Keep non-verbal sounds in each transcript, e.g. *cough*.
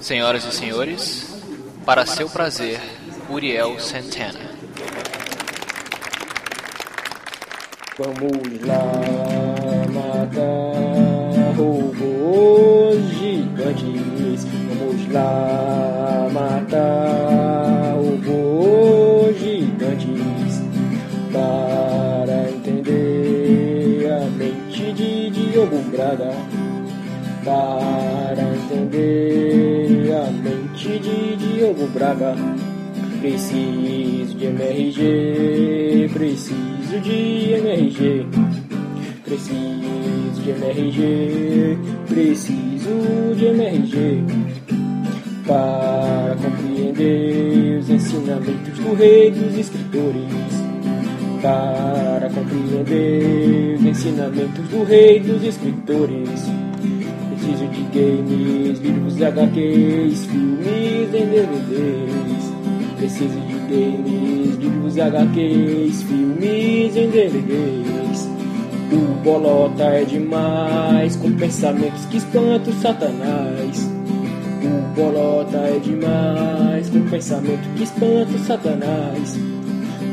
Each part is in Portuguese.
Senhoras e senhores, para seu prazer, Uriel Santana. Vamos lá matar robôs gigantes. Vamos lá matar robôs gigantes. Para entender a mente de Diogo Braga. Para mente de Diogo Braga. Preciso de MRG, preciso de MRG, preciso de MRG, preciso de MRG para compreender os ensinamentos do rei dos escritores. Para compreender os ensinamentos do rei dos escritores. Preciso de games, livros, HQs, filmes em DVDs. Preciso de games, livros, HQs, filmes em DVDs. O bolota é demais, com pensamentos que espantam Satanás. O bolota é demais, com pensamento que espanta Satanás.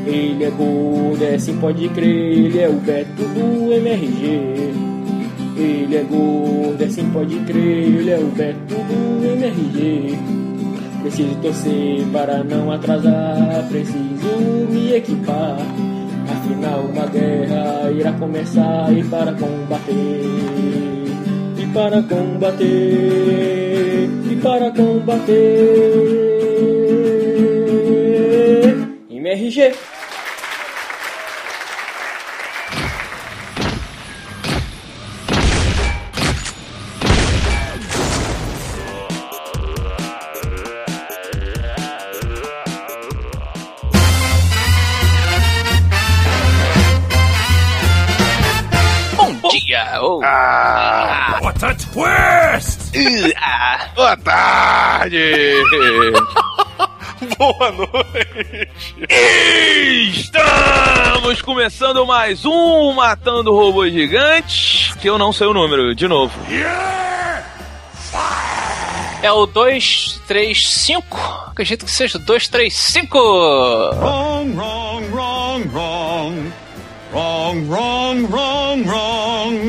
Ele é gordo, é sim pode crer, ele é o Beto do MRG. Ele é gordo, é sim pode crer, ele é o Beto do MRG. Preciso torcer para não atrasar, preciso me equipar. Afinal, uma guerra irá começar e para combater, e para combater, e para combater. MRG. Twist! Ah. *laughs* boa tarde! *laughs* Boa noite! Estamos começando mais um Matando Robôs Gigantes, que eu não sei o número, de novo. É o 235? Acredito que seja o 235! Wrong, wrong, wrong, wrong. Wrong, wrong, wrong, wrong.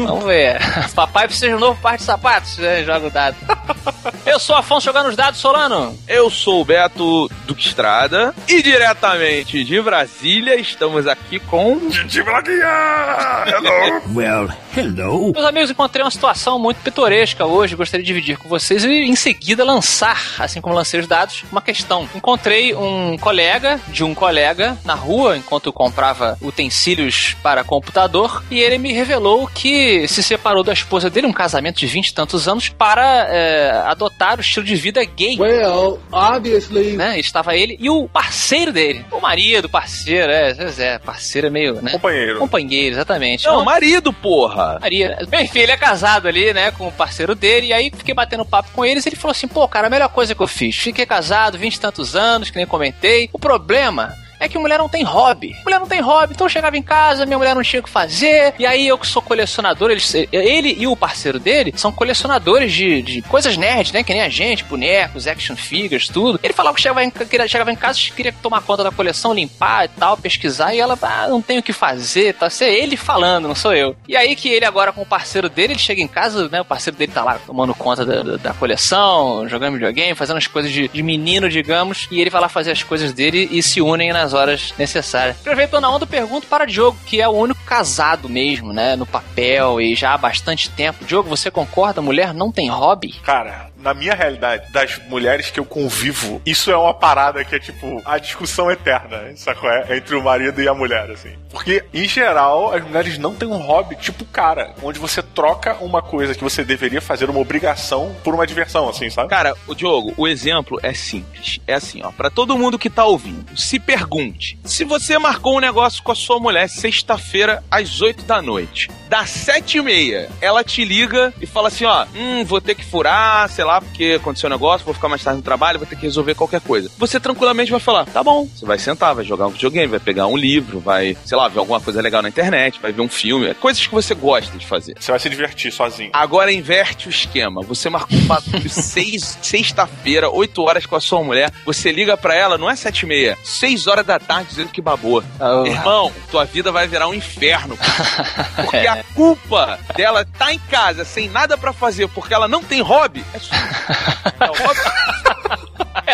Vamos ver. *laughs* Papai precisa de um novo par de sapatos, né? Joga o dado. *laughs* Eu sou Afonso jogando os dados, Solano. Eu sou o Beto Duque Estrada e diretamente de Brasília estamos aqui com. Didi Braguinha! Hello! *laughs* Well, hello. Meus amigos, encontrei uma situação muito pitoresca hoje, gostaria de dividir com vocês e em seguida lançar, assim como lancei os dados, uma questão. Encontrei um colega de um colega na rua, enquanto eu comprava utensílios para computador, e ele me revelou que se separou da esposa dele, um casamento de 20 e tantos anos, para é, adotar o estilo de vida gay. Well, obviously. Né? Estava ele e o parceiro dele. O marido, parceiro, é, é, parceiro é meio, né? Companheiro. Companheiro, exatamente. Não, Então, marido, porra! Maria. Bem, enfim, ele é casado ali, né, com o parceiro dele, e aí fiquei batendo papo com eles, e ele falou assim, pô, cara, a melhor coisa que eu fiz, fiquei casado, vinte e tantos anos, que nem comentei, o problema é que mulher não tem hobby. Mulher não tem hobby, então eu chegava em casa, minha mulher não tinha o que fazer, e aí eu que sou colecionador, ele e o parceiro dele são colecionadores de, de coisas nerds, né, que nem a gente, bonecos, action figures, tudo. Ele falava que chegava em, que chegava em casa, queria tomar conta da coleção, limpar e tal, pesquisar, e ela, ah, não tenho o que fazer, tá? Isso é ele falando, não sou eu. E aí que ele agora com o parceiro dele, ele chega em casa, né, o parceiro dele tá lá tomando conta da, da, da coleção, jogando videogame, fazendo as coisas de, de menino, digamos, e ele vai lá fazer as coisas dele e se unem nas horas necessárias. Aproveitando a onda, pergunto para Diogo, que é o único casado mesmo, né, no papel e já há bastante tempo. Diogo, você concorda? Mulher não tem hobby? Cara, na minha realidade, das mulheres que eu convivo, isso é uma parada que é tipo a discussão eterna, sacou? É, entre o marido e a mulher, assim. Porque, em geral, as mulheres não têm um hobby tipo cara, onde você troca uma coisa que você deveria fazer, uma obrigação, por uma diversão, assim, sabe? Cara, o Diogo, o exemplo é simples. É assim, ó, pra todo mundo que tá ouvindo, se pergunta seguinte: se você marcou um negócio com a sua mulher sexta-feira às 8 da noite, das 7 e meia, ela te liga e fala assim: ó, hum, vou ter que furar, sei lá, porque aconteceu um negócio, vou ficar mais tarde no trabalho, vou ter que resolver qualquer coisa. Você tranquilamente vai falar: tá bom, você vai sentar, vai jogar um videogame, vai pegar um livro, vai, sei lá, ver alguma coisa legal na internet, vai ver um filme, coisas que você gosta de fazer. Você vai se divertir sozinho. Agora inverte o esquema. Você marcou um papo de *laughs* seis, sexta-feira, 8 horas com a sua mulher. Você liga pra ela, não é sete e meia, 6 horas da tarde dizendo que babou. Oh. Irmão, tua vida vai virar um inferno. *laughs* Porque a culpa dela tá em casa sem nada pra fazer porque ela não tem hobby é sua. *laughs* Não,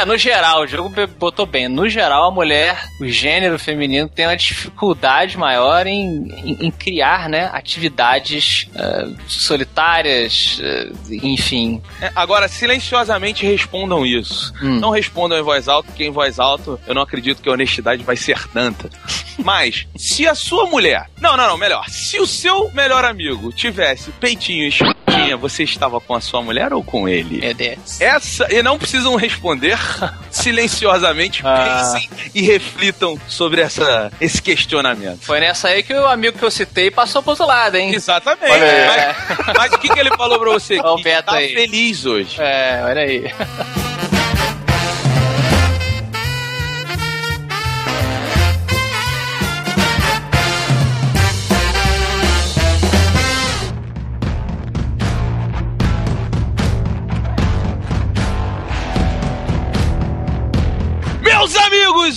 É, no geral, o jogo botou bem. No geral, a mulher, o gênero feminino, tem uma dificuldade maior em, em, em criar, né, atividades eh, solitárias, eh, enfim. É, Agora, silenciosamente respondam isso. Hum. Não respondam em voz alta, porque em voz alta eu não acredito que a honestidade vai ser tanta. Mas, se a sua mulher. Não, não, não, melhor. Se o seu melhor amigo tivesse peitinho e você estava com a sua mulher ou com ele? Meu Deus. Essa, e não precisam responder *laughs* silenciosamente, Ah. pensem e reflitam sobre essa, esse questionamento. Foi nessa aí que o amigo que eu citei passou pro outro lado, hein? Exatamente. Olha aí. Mas, mas o que, que ele falou pra você? O Que Beto tá aí. feliz hoje. É, olha aí.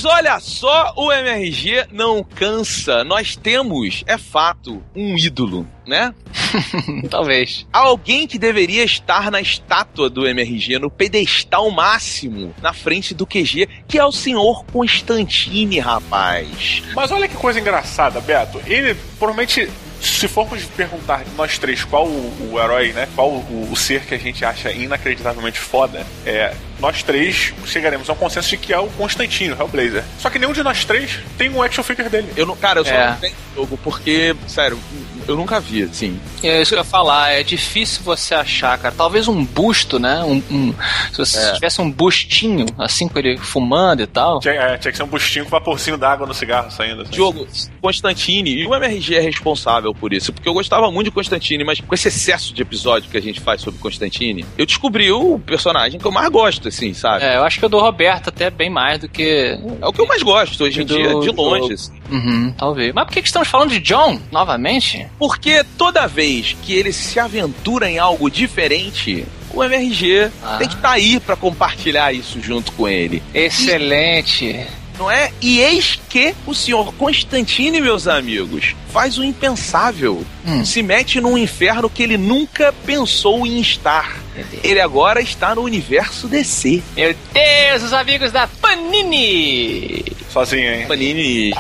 Olha só, o MRG não cansa. Nós temos, é fato, um ídolo, né? *laughs* Talvez. Alguém que deveria estar na estátua do MRG, no pedestal máximo, na frente do QG, que é o senhor Constantine, rapaz. Mas olha que coisa engraçada, Beto. Ele, provavelmente, se formos perguntar de nós três qual o, o herói, né? Qual o, o ser que a gente acha inacreditavelmente foda, é. Nós três chegaremos a um consenso de que é o Constantino, o Hellblazer. Só que nenhum de nós três tem um action figure dele. Eu não, cara, eu só É. não tenho jogo porque, sério, eu nunca vi, assim. É isso que eu ia falar, é difícil você achar, cara. Talvez um busto, né? Um, um- se você É. tivesse um bustinho, assim, com ele fumando e tal. Tinha, é, tinha que ser um bustinho com vaporzinho d'água no cigarro saindo. Assim. Diogo, Constantine, e o MRG é responsável por isso, porque eu gostava muito de Constantine, mas com esse excesso de episódio que a gente faz sobre Constantine, eu descobri o personagem que eu mais gosto, assim, sabe? É, É, eu acho que o do Roberto até bem mais do que. o que eu mais gosto hoje em Do- dia, de do- longe, assim. Uhum, talvez. Mas por que, que estamos falando de John novamente? Porque toda vez que ele se aventura em algo diferente, o MRG Ah. tem que estar aí pra compartilhar isso junto com ele. Excelente. Não é? E eis que o senhor Constantine, meus amigos, faz o impensável. Hum. Se mete num inferno que ele nunca pensou em estar. Ele agora está no universo DC. Meu Deus, os amigos da Panini! Sozinho, hein? Panini.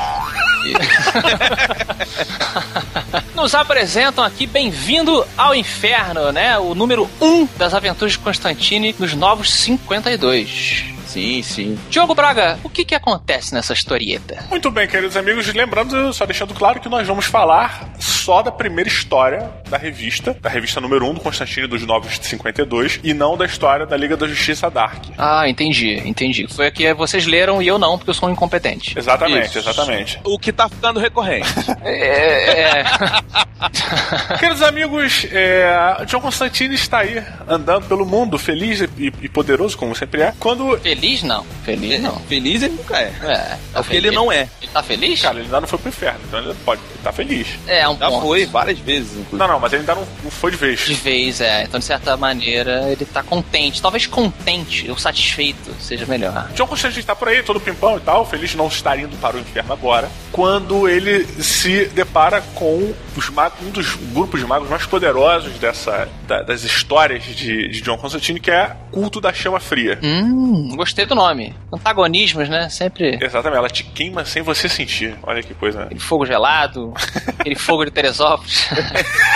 *laughs* Nos apresentam aqui Bem-vindo ao Inferno, né? O número 1 das aventuras de Constantine nos Novos 52. Sim, sim. Diogo Braga, o que que acontece nessa historieta? Muito bem, queridos amigos, lembrando, só deixando claro que nós vamos falar só da primeira história da revista, da revista número 1 do Constantino dos Novos 52, e não da história da Liga da Justiça Dark. Ah, entendi, entendi. Foi a que vocês leram e eu não, porque eu sou um incompetente. Exatamente, Isso. exatamente. O que tá ficando recorrente. *laughs* É, é, *laughs* Queridos amigos, é, John Constantine está aí, andando pelo mundo, feliz e, e poderoso, como sempre é, quando... feliz não, feliz não. Feliz ele nunca é. É, tá Porque feliz? ele não é. Ele tá feliz? Cara, ele ainda não foi pro inferno, então ele pode estar feliz. é, um Já ponto. foi várias vezes, inclusive. Não, não, mas ele ainda não, não foi de vez. De vez, é. Então, de certa maneira, ele tá contente. Talvez contente ou satisfeito seja melhor. John Constantine está por aí, todo pimpão e tal, feliz de não estar indo para o inferno agora, quando ele se depara com os magos, um dos grupos de magos mais poderosos dessa, da- das histórias de, de John Constantine, que é Culto da Chama Fria. Hum, gostei do nome. Antagonismos, né? Sempre Exatamente, ela te queima sem você sentir. Olha que coisa. né? fogo gelado, aquele fogo de Teresópolis.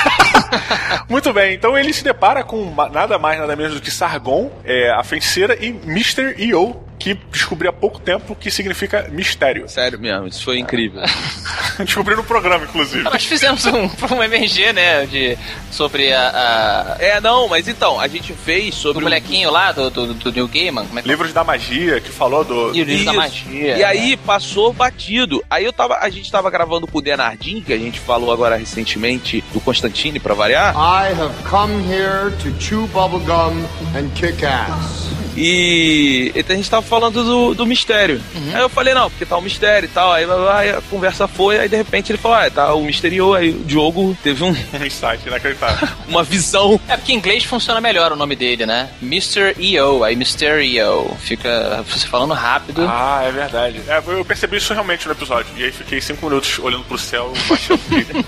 *laughs* Muito bem, então ele se depara com nada mais, nada menos do que Sargon, é, a feiticeira, e Mr. E.O., que descobri há pouco tempo que significa mistério. Sério mesmo, isso foi incrível. *laughs* descobri no programa, inclusive. Nós fizemos um, um MG, né, de, sobre a, a... É, não, mas então, a gente fez sobre... O molequinho lá do, do, do New Gaiman. Como é que... Livros da Magia, que falou do... Livros da Magia. E aí passou batido. Aí eu tava, a gente tava gravando com o Denardim, que a gente falou agora recentemente do Constantine, pra variar. I have come here to chew bubblegum and kick ass. E então a gente tava falando do, do mistério. Uhum. Aí eu falei, não, porque tá o um mistério e tal. Aí, aí, a conversa foi, aí de repente ele falou, ah, tá o misterio. Aí o Diogo teve um. Um *laughs* insight inacreditável. *laughs* uma visão. É porque em inglês funciona melhor o nome dele, né? Mr. EO, aí Mysterio. Fica você falando rápido. Ah, é verdade. É, eu percebi isso realmente no episódio. E aí fiquei cinco minutos olhando pro céu, baixando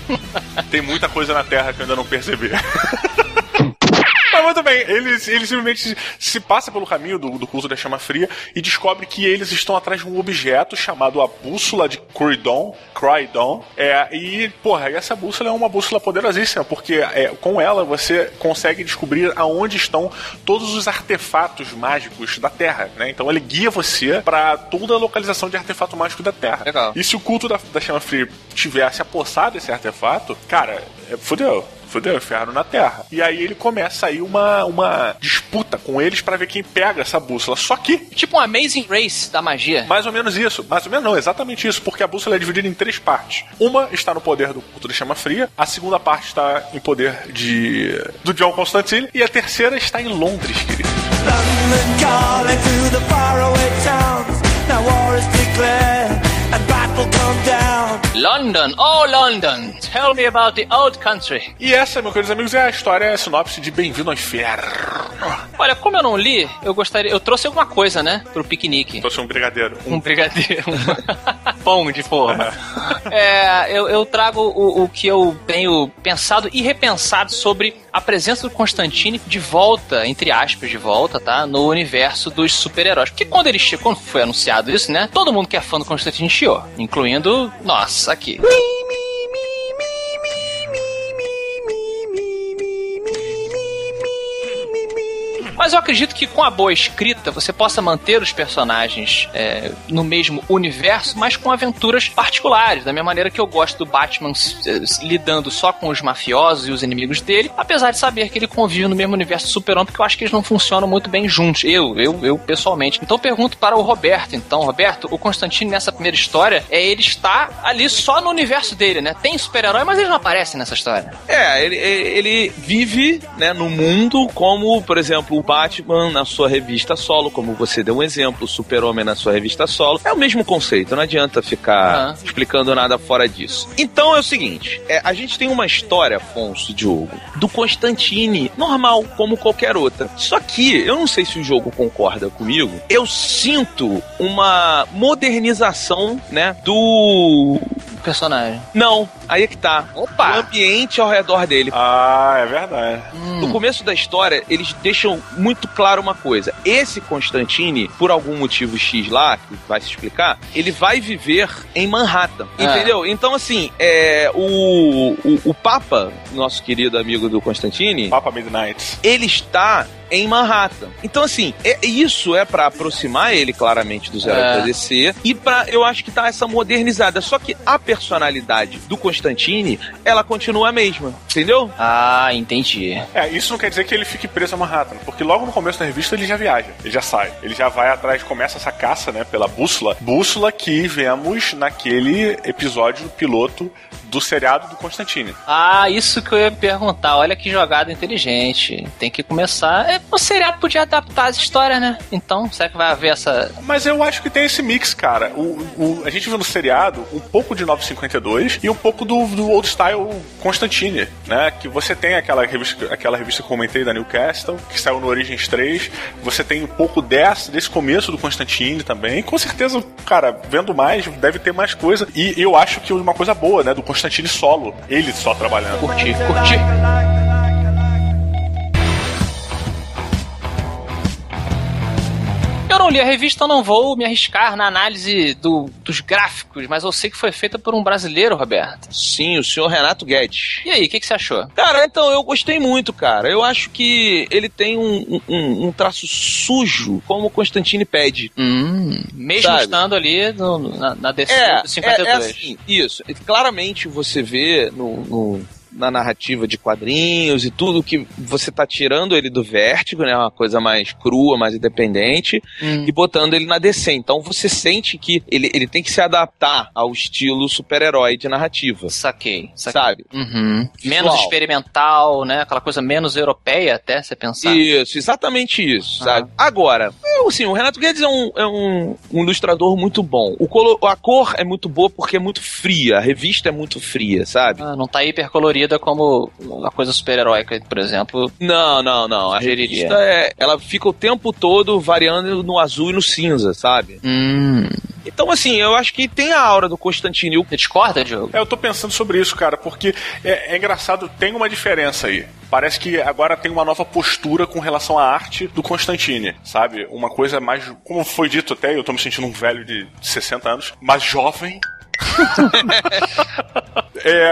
*laughs* Tem muita coisa na Terra que eu ainda não percebi. Muito bem, eles, eles simplesmente se passa pelo caminho do, do curso da chama fria e descobre que eles estão atrás de um objeto chamado a bússola de Croydon. Croydon. É, e, porra, essa bússola é uma bússola poderosíssima, porque é, com ela você consegue descobrir aonde estão todos os artefatos mágicos da Terra, né? Então ele guia você para toda a localização de artefato mágico da Terra. Legal. E se o culto da, da chama fria tivesse apossado esse artefato, cara, é, fudeu inferno na Terra. E aí ele começa aí uma, uma disputa com eles para ver quem pega essa bússola. Só que. Tipo um Amazing Race da magia. Mais ou menos isso. Mais ou menos não, exatamente isso, porque a bússola é dividida em três partes. Uma está no poder do culto da chama fria, a segunda parte está em poder de do John Constantine e a terceira está em Londres, querido. London calling to the faraway towns. Now war is declared. London, oh London, tell me about the old country. E essa, meus queridos amigos, é a história, é a sinopse de Bem-vindo ao Inferno. Olha, como eu não li, eu gostaria. Eu trouxe alguma coisa, né? Pro piquenique. Trouxe um brigadeiro. Um, um brigadeiro. *laughs* Pão de forma. É, eu, eu trago o, o que eu tenho pensado e repensado sobre a presença do Constantine de volta, entre aspas, de volta, tá? No universo dos super-heróis. Porque quando ele chegou, quando foi anunciado isso, né? Todo mundo que é fã do Constantine chiou, incluindo nós aqui. Mas acredito que com a boa escrita você possa manter os personagens é, no mesmo universo, mas com aventuras particulares. Da mesma maneira que eu gosto do Batman é, lidando só com os mafiosos e os inimigos dele, apesar de saber que ele convive no mesmo universo Super-Homem, porque eu acho que eles não funcionam muito bem juntos. Eu, eu, eu pessoalmente. Então pergunto para o Roberto, então, Roberto, o Constantino nessa primeira história é ele está ali só no universo dele, né? Tem super-herói, mas ele não aparece nessa história. É, ele, ele vive, né, no mundo como, por exemplo, o Batman na sua revista solo, como você deu um exemplo, Super-Homem na sua revista solo. É o mesmo conceito, não adianta ficar uhum. explicando nada fora disso. Então é o seguinte: é, a gente tem uma história, Afonso Diogo, do Constantine, normal, como qualquer outra. Só que, eu não sei se o jogo concorda comigo, eu sinto uma modernização, né, do personagem. Não, aí é que tá. Opa! O ambiente ao redor dele. Ah, é verdade. Hum. No começo da história, eles deixam muito claro uma coisa. Esse Constantine, por algum motivo X lá, que vai se explicar, ele vai viver em Manhattan. É. Entendeu? Então, assim, é, o, o, o Papa, nosso querido amigo do Constantine... Papa Midnight. Ele está em Manhattan. Então, assim, é, isso é para aproximar ele claramente dos heróis é. da DC e para eu acho que tá essa modernizada. Só que a personalidade do Constantine, ela continua a mesma, entendeu? Ah, entendi. É, isso não quer dizer que ele fique preso a Manhattan, porque logo no começo da revista ele já viaja, ele já sai, ele já vai atrás, começa essa caça, né, pela bússola, bússola que vemos naquele episódio piloto do seriado do Constantine. Ah, isso que eu ia perguntar. Olha que jogada inteligente. Tem que começar. É, o seriado podia adaptar as histórias, né? Então, será que vai haver essa. Mas eu acho que tem esse mix, cara. O, o a gente viu no seriado um pouco de 952 e um pouco do, do old style Constantine, né? Que você tem aquela revista, aquela revista que eu comentei da Newcastle, que saiu no Origins 3. Você tem um pouco dessa, desse começo do Constantine também. Com certeza, cara, vendo mais, deve ter mais coisa. E eu acho que uma coisa boa, né, do Constantine solo, ele só trabalhando. Curti, curti. não li a revista, eu não vou me arriscar na análise do, dos gráficos, mas eu sei que foi feita por um brasileiro, Roberto. Sim, o senhor Renato Guedes. E aí, o que, que você achou? Cara, então, eu gostei muito, cara. Eu acho que ele tem um, um, um traço sujo, como o Constantine pede. Hum, mesmo Sabe? estando ali no- na, na DC É, do é, 52. é assim, isso. Claramente você vê no, no- na narrativa de quadrinhos e tudo que você tá tirando ele do vértigo, né? Uma coisa mais crua, mais independente, Hum. e botando ele na DC. Então você sente que ele, ele tem que se adaptar ao estilo super-herói de narrativa. Saquei, saquei. Sabe? Uhum. Menos experimental, né? Aquela coisa menos europeia até, você pensar. Isso, exatamente isso, Ah. sabe? Agora, eu, assim, o Renato Guedes é um, é um, um ilustrador muito bom. O colo- a cor é muito boa porque é muito fria, a revista é muito fria, sabe? Ah, não tá hiper como a coisa super-heróica, por exemplo. Não, não, não. A revista é, ela fica o tempo todo variando no azul e no cinza, sabe? Hum. Então, assim, eu acho que tem a aura do Constantine. Você discorda, Diogo? É, eu tô pensando sobre isso, cara, porque é, é engraçado, tem uma diferença aí. Parece que agora tem uma nova postura com relação à arte do Constantine, sabe? Uma coisa mais, como foi dito até, eu tô me sentindo um velho de 60 anos, mais jovem. *laughs* é,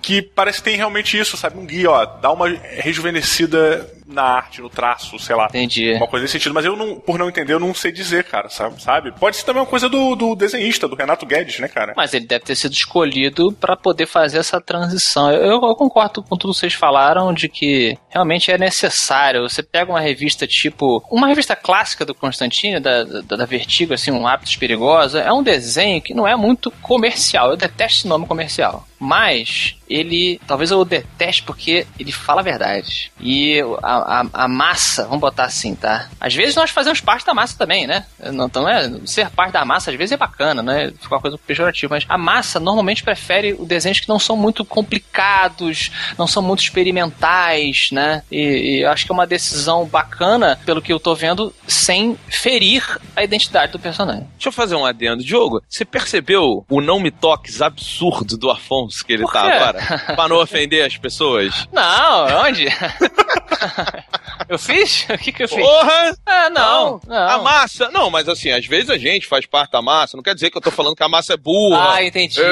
que parece que tem realmente isso, sabe? Um guia, ó, dá uma rejuvenescida na arte, no traço, sei lá. Entendi. Uma coisa nesse sentido, mas eu não, por não entender, eu não sei dizer, cara, sabe? Pode ser também uma coisa do, do desenhista, do Renato Guedes, né, cara? Mas ele deve ter sido escolhido para poder fazer essa transição. Eu, eu concordo com tudo que vocês falaram de que realmente é necessário. Você pega uma revista tipo. Uma revista clássica do Constantino, da, da, da Vertigo, assim, um Hábitos Perigosa, é um desenho que não é muito comercial. Eu detesto esse nome comercial. Mas ele. Talvez eu o deteste porque ele fala a verdade. E a, a, a massa, vamos botar assim, tá? Às vezes nós fazemos parte da massa também, né? Então é. Ser parte da massa às vezes é bacana, né? Fica uma coisa pejorativa. Mas a massa normalmente prefere os desenhos que não são muito complicados, não são muito experimentais, né? E, e acho que é uma decisão bacana, pelo que eu tô vendo, sem ferir a identidade do personagem. Deixa eu fazer um adendo. Diogo, você percebeu o não me toques absurdo do Afonso que ele tá agora? Pra não ofender as pessoas? Não, onde? *laughs* eu fiz? O que que eu fiz? Porra! Ah, não, não. A massa. Não, mas assim, às vezes a gente faz parte da massa. Não quer dizer que eu tô falando que a massa é burra. Ah, entendi. É,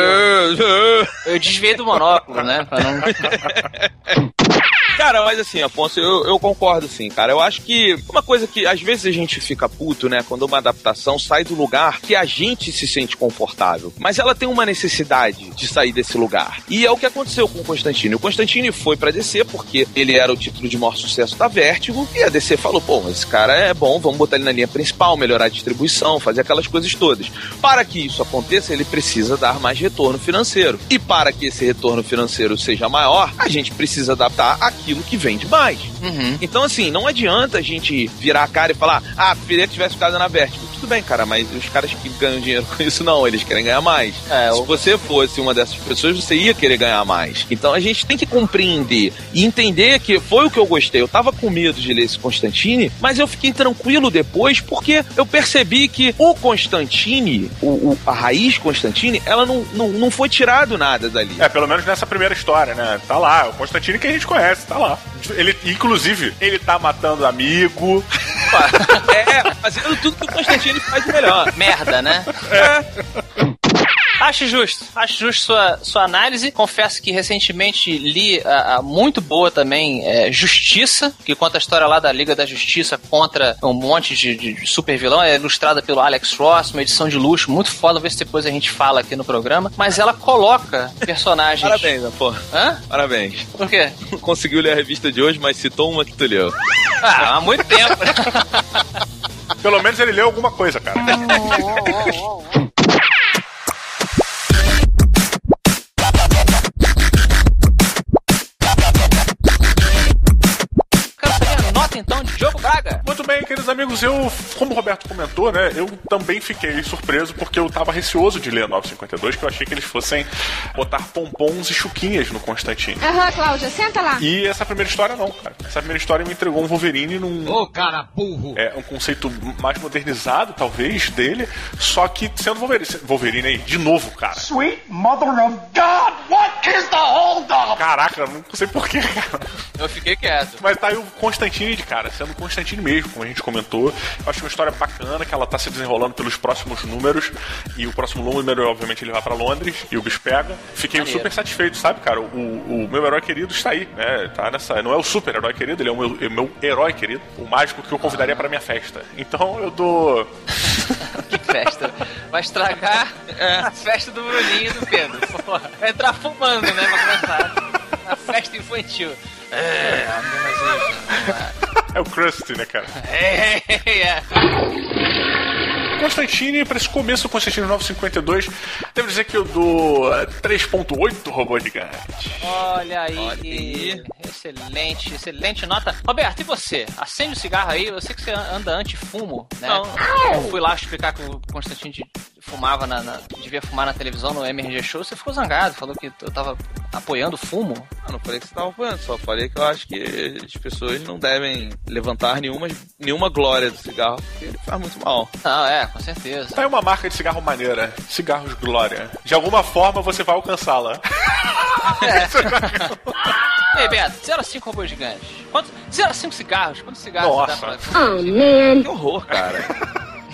é. Eu desviei do monóculo, né? Pra não... *laughs* Cara, mas assim, Afonso, eu, eu concordo sim, cara. Eu acho que uma coisa que às vezes a gente fica puto, né, quando uma adaptação sai do lugar que a gente se sente confortável. Mas ela tem uma necessidade de sair desse lugar. E é o que aconteceu com o Constantine. O Constantine foi pra DC porque ele era o título de maior sucesso da Vertigo. E a DC falou: pô, esse cara é bom, vamos botar ele na linha principal, melhorar a distribuição, fazer aquelas coisas todas. Para que isso aconteça, ele precisa dar mais retorno financeiro. E para que esse retorno financeiro seja maior, a gente precisa adaptar aquilo que vende mais. Uhum. Então, assim, não adianta a gente virar a cara e falar, ah, preferia que tivesse ficado na Vertigo. Tudo bem, cara, mas os caras que ganham dinheiro com isso não, eles querem ganhar mais. É, Se você fosse uma dessas pessoas, você ia querer ganhar mais. Então a gente tem que compreender e entender que foi o que eu gostei. Eu tava com medo de ler esse Constantine, mas eu fiquei tranquilo depois porque eu percebi que o Constantine, o, o- a raiz Constantine, ela não, não, não foi tirado nada dali. É, pelo menos nessa primeira história, né? Tá lá, o Constantine que a gente conhece, tá lá. Ele, inclusive, ele tá matando amigo. *laughs* É, fazendo tudo que o Constantine faz melhor. Merda, né? Acho justo, acho justo sua, sua análise. Confesso que recentemente li a, a muito boa também é, Justiça, que conta a história lá da Liga da Justiça contra um monte de, de super vilão. É ilustrada pelo Alex Ross, uma edição de luxo, muito foda. Vê se depois a gente fala aqui no programa. Mas ela coloca personagens. Parabéns, né, pô. Hã? Parabéns. Por quê? Conseguiu ler a revista de hoje, mas citou uma que tu leu. Ah, há muito tempo. *laughs* Pelo menos ele leu alguma coisa, cara. *laughs* Amigos, eu, como o Roberto comentou, né, eu também fiquei surpreso porque eu tava receoso de ler a 952, que eu achei que eles fossem botar pompons e chuquinhas no Constantine. Aham, Cláudia, senta lá. E essa primeira história não, cara. Essa primeira história me entregou um Wolverine num. Ô, cara burro. É um conceito mais modernizado, talvez, dele, só que sendo Wolverine, Wolverine aí, de novo, cara. Sweet mother of God, what is the holdup? Caraca, não sei porquê, cara. Eu fiquei quieto. Mas tá aí o Constantine, cara, sendo Constantine mesmo, como a gente comentou. Eu acho uma história bacana, que ela tá se desenrolando pelos próximos números. E o próximo número, obviamente, ele vai pra Londres e o bicho pega. Fiquei Maneiro. super satisfeito, sabe, cara? O, o meu herói querido está aí, né? Tá nessa. Não é o super herói querido, ele é o meu, é o meu herói querido. O mágico que eu convidaria pra minha festa. Então eu dou. *laughs* Que festa. Vai estragar a festa do Bruninho e do Pedro. Porra. Vai entrar fumando, né? Pra começar. A festa infantil. É, a meninazinha. É o Krusty, né, cara? É, é. Constantine, pra esse começo do Constantine 952, devo dizer que eu dou eh, 3.8 robô gigante. Olha aí. Olha aí. Excelente, excelente nota. Roberto, e você? Acende o cigarro aí. Eu sei que você anda anti-fumo, né? Não. Eu fui lá explicar que o Constantino de- fumava na, na- devia fumar na televisão no MRG Show. Você ficou zangado, falou que eu tava apoiando o fumo. Eu não falei que você tava apoiando, só falei que eu acho que as pessoas não devem levantar nenhuma, nenhuma glória do cigarro, porque ele faz muito mal. Não, é, com certeza. Tá aí uma marca de cigarro maneira. Cigarros Glória. De alguma forma você vai alcançá-la. *laughs* Ei, Beto, 0 a 5 robôs gigantes. Quantos, 0 a 5 cigarros? Quantos cigarros Nossa. dá pra... Que horror, cara.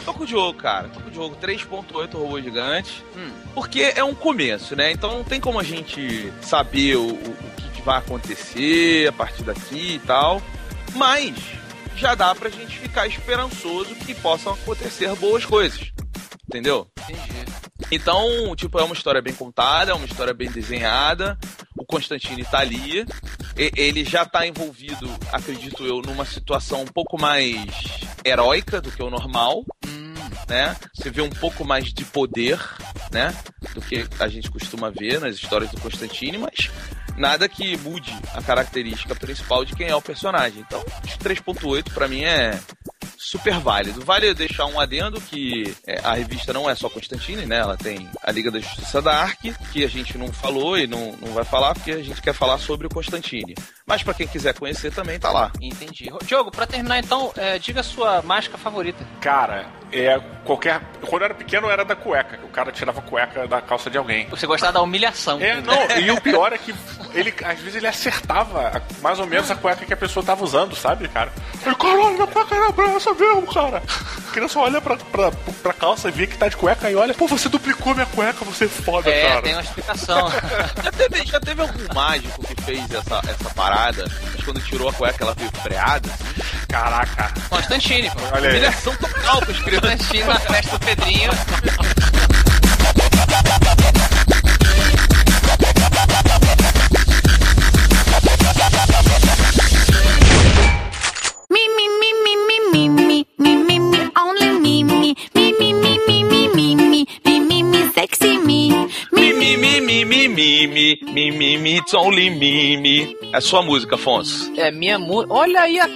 Tô com o Diogo, cara. Tô com o Diogo. 3.8 robô gigante. Hum. Porque é um começo, né? Então não tem como a gente saber o, o- vai acontecer a partir daqui e tal. Mas já dá pra gente ficar esperançoso que possam acontecer boas coisas. Entendeu? Entendi. Então, tipo, é uma história bem contada, é uma história bem desenhada. O Constantine tá ali. Ele já tá envolvido, acredito eu, numa situação um pouco mais heróica do que o normal, Hum, né? Você vê um pouco mais de poder, né? Do que a gente costuma ver nas histórias do Constantine, mas nada que mude a característica principal de quem é o personagem. Então, esse 3.8 pra mim é super válido. Vale deixar um adendo que é, a revista não é só Constantine, né? Ela tem a Liga da Justiça da Ark, que a gente não falou e não, não vai falar porque a gente quer falar sobre o Constantine. Mas pra quem quiser conhecer também tá lá. entendi. Diogo, pra terminar então, é, diga a sua mágica favorita. Cara, é qualquer. Quando eu era pequeno era da cueca, o cara tirava a cueca da calça de alguém. Você gostava da humilhação. É, não, e o pior é que ele, às vezes ele acertava mais ou menos a cueca que a pessoa tava usando, sabe, cara? Ele, caralho, minha cueca era essa mesmo, cara. A criança olha pra, pra, pra calça e vê que tá de cueca e olha, pô, você duplicou minha cueca, você é foda, É, cara. tem uma explicação. *laughs* Já teve, já teve algum mágico que fez essa, essa parada, mas quando tirou a cueca ela veio freada? Caraca. Constantine, pô. Olha aí. Humilhação total crianças. Constantine na festa do Pedrinho. *laughs* mi, mi, mi, mi, mi, it's only me, me. É sua música, Afonso. É minha música. Olha aí, a...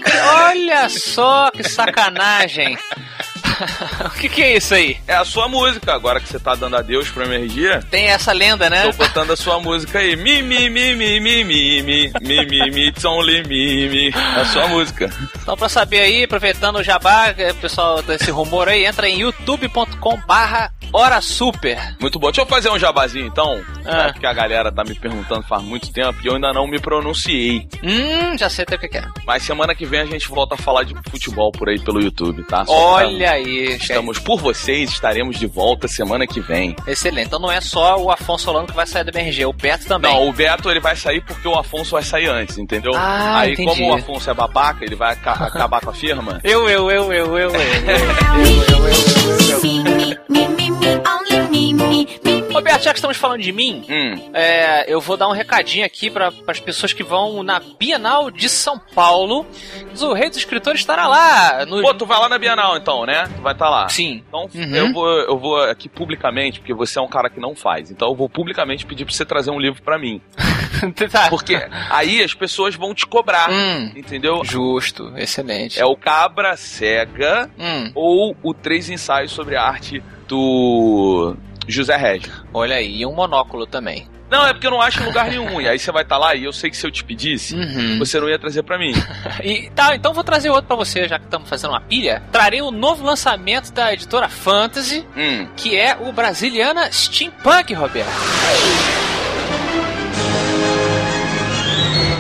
olha só que sacanagem. *laughs* *laughs* o que, que é isso aí? É a sua música, agora que você tá dando adeus pro MRG. Tem essa lenda, né? Tô botando a sua música aí. Mi, mi, mi, mi, mi, mi, mi, mi, mi, mi, it's only me, me. É a sua música. Então, pra saber aí, aproveitando o jabá, é, pessoal, desse rumor aí, entra em youtube.com barra Hora Super. Muito bom. Deixa eu fazer um jabazinho então, Ah. porque a galera tá me perguntando faz muito tempo e eu ainda não me pronunciei. Hum, já sei até o que é. Mas semana que vem a gente volta a falar de futebol por aí pelo YouTube, tá? Só Olha aí. Estamos por vocês, estaremos de volta semana que vem. Excelente. Então não é só o Afonso Solano que vai sair do BRG, o Beto também. Não, o Beto ele vai sair porque o Afonso vai sair antes, entendeu? Ah, Aí, entendi. como o Afonso é babaca, ele vai aca- acabar com a firma. Eu, eu, eu, eu, eu, eu. me, me, me, me, me, only me, me, já que estamos falando de mim, Hum, é, eu vou dar um recadinho aqui para as pessoas que vão na Bienal de São Paulo. O Rei dos Escritores estará lá. No... Pô, tu vai lá na Bienal então, né? Tu vai estar lá. Sim. Então Uhum. eu, vou, eu vou aqui publicamente, porque você é um cara que não faz. Então eu vou publicamente pedir pra você trazer um livro pra mim. *laughs* tá. Porque aí as pessoas vão te cobrar. Hum, Entendeu? justo, excelente. É o Cabra Cega Hum, ou o Três Ensaios sobre a Arte do José Régio. olha aí, e um monóculo também. Não, é porque eu não acho lugar nenhum. E aí você vai estar lá e eu sei que se eu te pedisse, Uhum. você não ia trazer pra mim. *laughs* E tá, então vou trazer outro pra você, já que estamos fazendo uma pilha. Trarei o novo lançamento da editora Fantasy, Hum. que é o Brasiliana Steampunk, Roberto.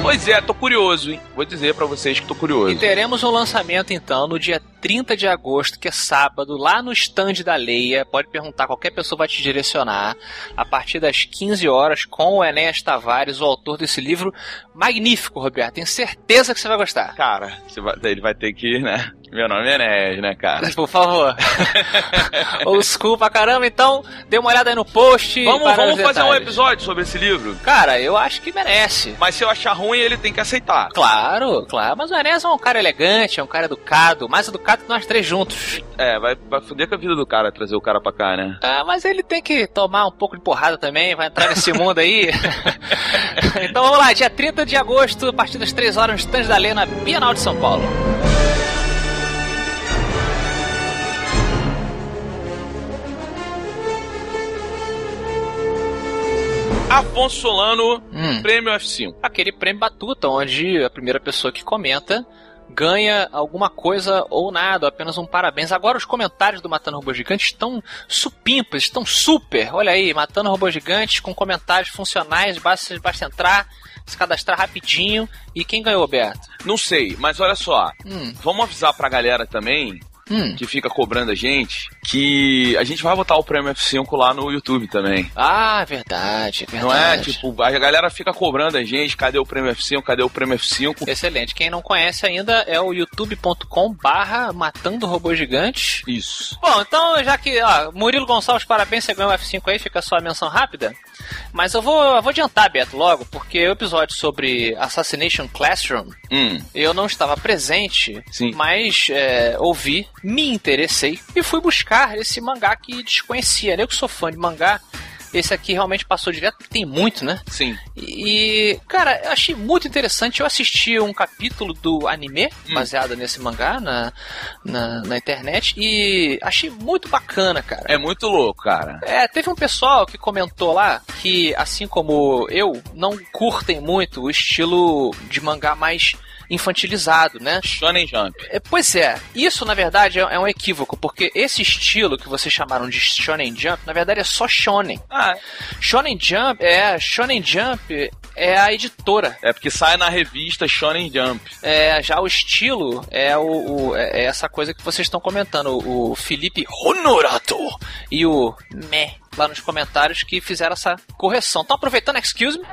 Pois é, tô curioso, hein? Vou dizer pra vocês que tô curioso. E teremos um lançamento então no dia 30 de agosto, que é sábado, lá no stand da Leia. Pode perguntar, qualquer pessoa vai te direcionar. A partir das 15 horas, com o Enéas Tavares, o autor desse livro magnífico, Roberto. Tenho certeza que você vai gostar. Cara, vai- ele vai ter que, né? Meu nome é Enéas, né, cara? *laughs* Por favor. *laughs* Old school pra caramba, então dê uma olhada aí no post. Vamos, vamos os fazer um episódio sobre esse livro. Cara, eu acho que merece. Mas se eu achar ruim, ele tem que aceitar. Claro, claro. Mas o Enéas é um cara elegante, é um cara educado, mais educado que nós três juntos. É, vai, vai foder com a vida do cara trazer o cara pra cá, né? Ah, mas ele tem que tomar um pouco de porrada também, vai entrar nesse *laughs* mundo aí. então vamos lá, dia 30 de agosto, a partir das 3 horas, no stand da Lei na Bienal de São Paulo. Afonso Solano, Hum. prêmio F5. Aquele prêmio Batuta, onde a primeira pessoa que comenta ganha alguma coisa ou nada, apenas um parabéns. Agora os comentários do Matando Robô Gigante estão supimpas, estão super. Olha aí, Matando Robô Gigante com comentários funcionais, basta, basta entrar, se cadastrar rapidinho. E quem ganhou, Beto? Não sei, mas olha só. Hum, Vamos avisar pra galera também, hum. que fica cobrando a gente, que a gente vai botar o prêmio F5 lá no YouTube também. Ah, verdade, verdade. Não é? Tipo, a galera fica cobrando a gente, cadê o prêmio F5, cadê o prêmio F5? Excelente. Quem não conhece ainda é o youtube.com barra Matando Robô Gigante. Isso. Bom, então já que, ó, Murilo Gonçalves, parabéns, você ganhou o F5 aí, fica só a menção rápida. Mas eu vou, eu vou adiantar, Beto, logo, porque o episódio sobre Assassination Classroom, Hum, eu não estava presente, Sim. mas é, ouvi, me interessei e fui buscar esse mangá que desconhecia. Eu que sou fã de mangá, esse aqui realmente passou direto, tem muito, né? sim. E, cara, eu achei muito interessante. Eu assisti um capítulo do anime, baseado nesse mangá, na, na, na internet, e achei muito bacana, cara. É muito louco, cara. É, teve um pessoal que comentou lá que, assim como eu, não curtem muito o estilo de mangá mais infantilizado, né? Shonen Jump. É, Pois é, isso na verdade é é um equívoco, porque esse estilo que vocês chamaram de Shonen Jump, na verdade é só Shonen. Ah, Shonen Jump é Shonen Jump é a editora. é porque sai na revista Shonen Jump. É, já o estilo é, o, o- é essa coisa que vocês estão comentando. O Felipe Honorato e o Me lá nos comentários que fizeram essa correção. Estão aproveitando, excuse me?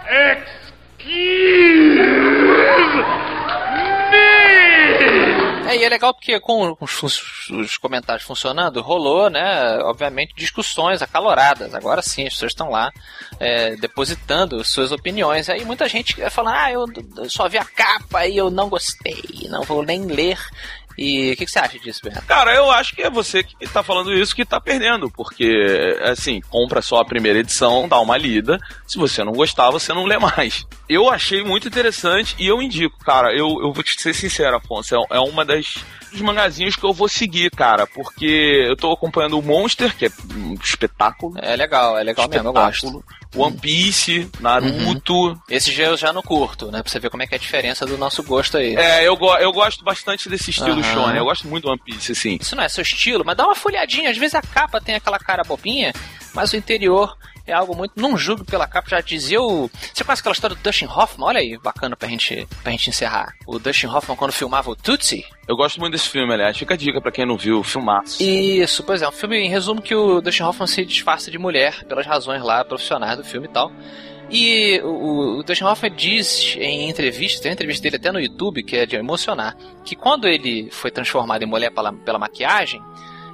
*laughs* É, e é legal porque com os, os- os comentários funcionando, rolou, né, obviamente, discussões acaloradas. Agora sim, as pessoas estão lá é, depositando suas opiniões. Aí muita gente fala, ah, eu, eu só vi a capa e eu não gostei, não vou nem ler. E o que, que você acha disso, Beto? Cara, eu acho que é você que tá falando isso que tá perdendo, porque, assim, compra só a primeira edição, dá uma lida, se você não gostar, você não lê mais. Eu achei muito interessante e eu indico, cara, eu, eu vou te ser sincero, Afonso, é, é uma das dos mangazinhos que eu vou seguir, cara, porque eu tô acompanhando o Monster, que é um espetáculo. É legal, é legal mesmo, eu gosto. One Piece, Naruto. Esse já eu já não curto, né? Pra você ver como é que é a diferença do nosso gosto aí. É, eu, go- eu gosto bastante desse estilo Aham. shonen. Eu gosto muito do One Piece, assim. Isso não é seu estilo, mas dá uma folhadinha. Às vezes a capa tem aquela cara bobinha, mas o interior é algo muito. Não julgue pela capa, já dizia o. Você conhece aquela história do Dustin Hoffman? Olha aí, bacana pra gente, pra gente encerrar. O Dustin Hoffman, quando filmava o Tootsie. Eu gosto muito desse filme, aliás. Fica a dica pra quem não viu, filmaço. Isso, pois é, um filme em resumo que o Dustin Hoffman se disfarça de mulher pelas razões lá profissionais do filme e tal. E o, o Dustin Hoffman diz em entrevista, tem uma entrevista dele até no YouTube, que é de emocionar, que quando ele foi transformado em mulher pela, pela maquiagem,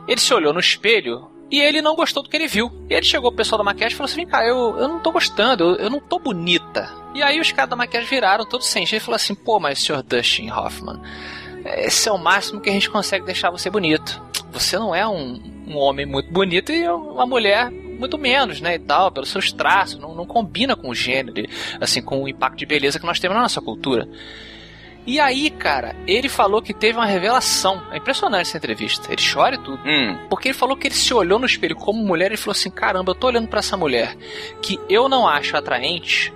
ele se olhou no espelho e ele não gostou do que ele viu. E ele chegou pro pessoal da maquiagem e falou assim: vem cá, eu, eu não tô gostando, eu, eu não tô bonita. E aí os caras da maquiagem viraram todos sem jeito e falaram assim: pô, mas senhor Dustin Hoffman, esse é o máximo que a gente consegue deixar você bonito. Você não é um, um homem muito bonito e uma mulher muito menos, né, e tal, pelos seus traços, não, não combina com o gênero, assim, com o impacto de beleza que nós temos na nossa cultura. E aí, cara, ele falou que teve uma revelação. É impressionante essa entrevista. Ele chora e tudo. Hum, Porque ele falou que ele se olhou no espelho como mulher e falou assim: caramba, eu tô olhando pra essa mulher que eu não acho atraente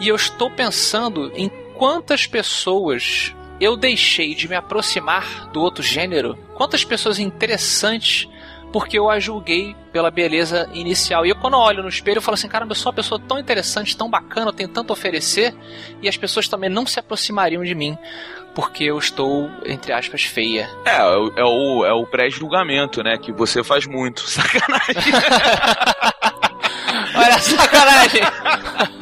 e eu estou pensando em quantas pessoas eu deixei de me aproximar do outro gênero, quantas pessoas interessantes porque eu a julguei pela beleza inicial. E eu, quando eu olho no espelho, eu falo assim: caramba, eu sou uma pessoa tão interessante, tão bacana, eu tenho tanto a oferecer, e as pessoas também não se aproximariam de mim. Porque eu estou, entre aspas, feia. É, é o, é o, é o pré-julgamento, né? Que você faz muito. *laughs* Sacanagem. *laughs* Olha a sacanagem! *laughs*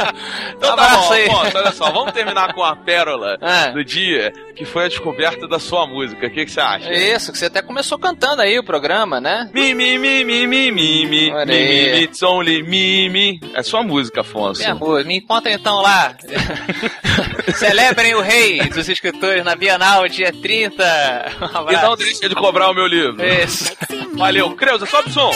Então tá Abraço bom, aí. Afonso, olha só, vamos terminar com a pérola É. do dia, que foi a descoberta da sua música. O que, que você acha? Isso, que você até começou cantando aí o programa, né? Mi, mi, mi, mi, mi, mi, mi, mi, mi, it's only me, me. É sua música, Afonso. Minha amor, me encontra então lá. *laughs* Celebrem o rei dos escritores na Bienal, dia 30. Um E não deixa de cobrar o meu livro. Isso. Valeu, Creuza, sobe o som.